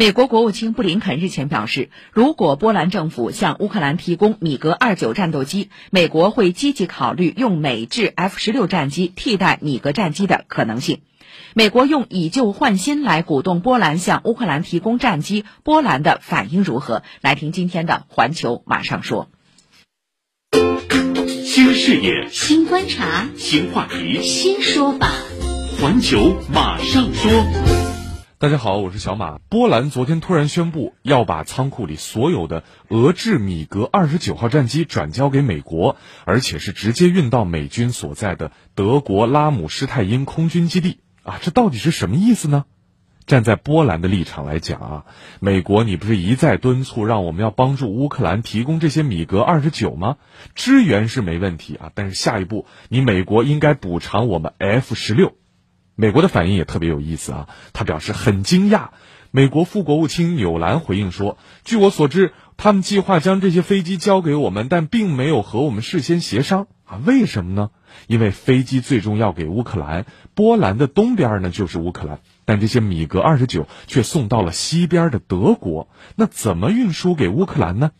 美国国务卿布林肯日前表示，如果波兰政府向乌克兰提供米格二九战斗机，美国会积极考虑用美制 F 十六战机替代米格战机的可能性。美国用以旧换新来鼓动波兰向乌克兰提供战机，波兰的反应如何？来听今天的《环球马上说》。新视野，新观察，新话题，新说法。环球马上说。大家好，我是小马。波兰昨天突然宣布要把仓库里所有的俄制米格二十九号战机转交给美国，而且是直接运到美军所在的德国拉姆施泰因空军基地啊！这到底是什么意思呢？站在波兰的立场来讲啊，美国你不是一再敦促让我们要帮助乌克兰提供这些米格二十九吗？支援是没问题啊，但是下一步你美国应该补偿我们 F 十六。美国的反应也特别有意思啊，他表示很惊讶。美国副国务卿纽兰回应说：“据我所知，他们计划将这些飞机交给我们，但并没有和我们事先协商啊。为什么呢？因为飞机最终要给乌克兰，波兰的东边呢就是乌克兰，但这些米格二十九却送到了西边的德国，那怎么运输给乌克兰呢？”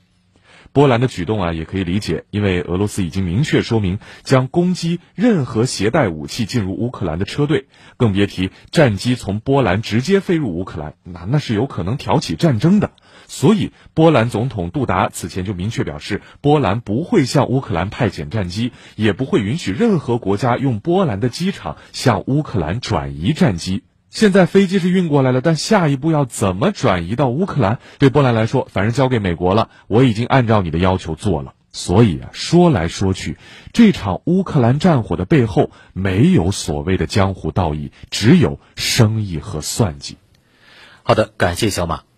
波兰的举动啊，也可以理解，因为俄罗斯已经明确说明将攻击任何携带武器进入乌克兰的车队，更别提战机从波兰直接飞入乌克兰，那那是有可能挑起战争的。所以，波兰总统杜达此前就明确表示，波兰不会向乌克兰派遣战机，也不会允许任何国家用波兰的机场向乌克兰转移战机。现在飞机是运过来了，但下一步要怎么转移到乌克兰？对波兰来说，反正交给美国了，我已经按照你的要求做了。所以啊，说来说去，这场乌克兰战火的背后没有所谓的江湖道义，只有生意和算计。好的，感谢小马。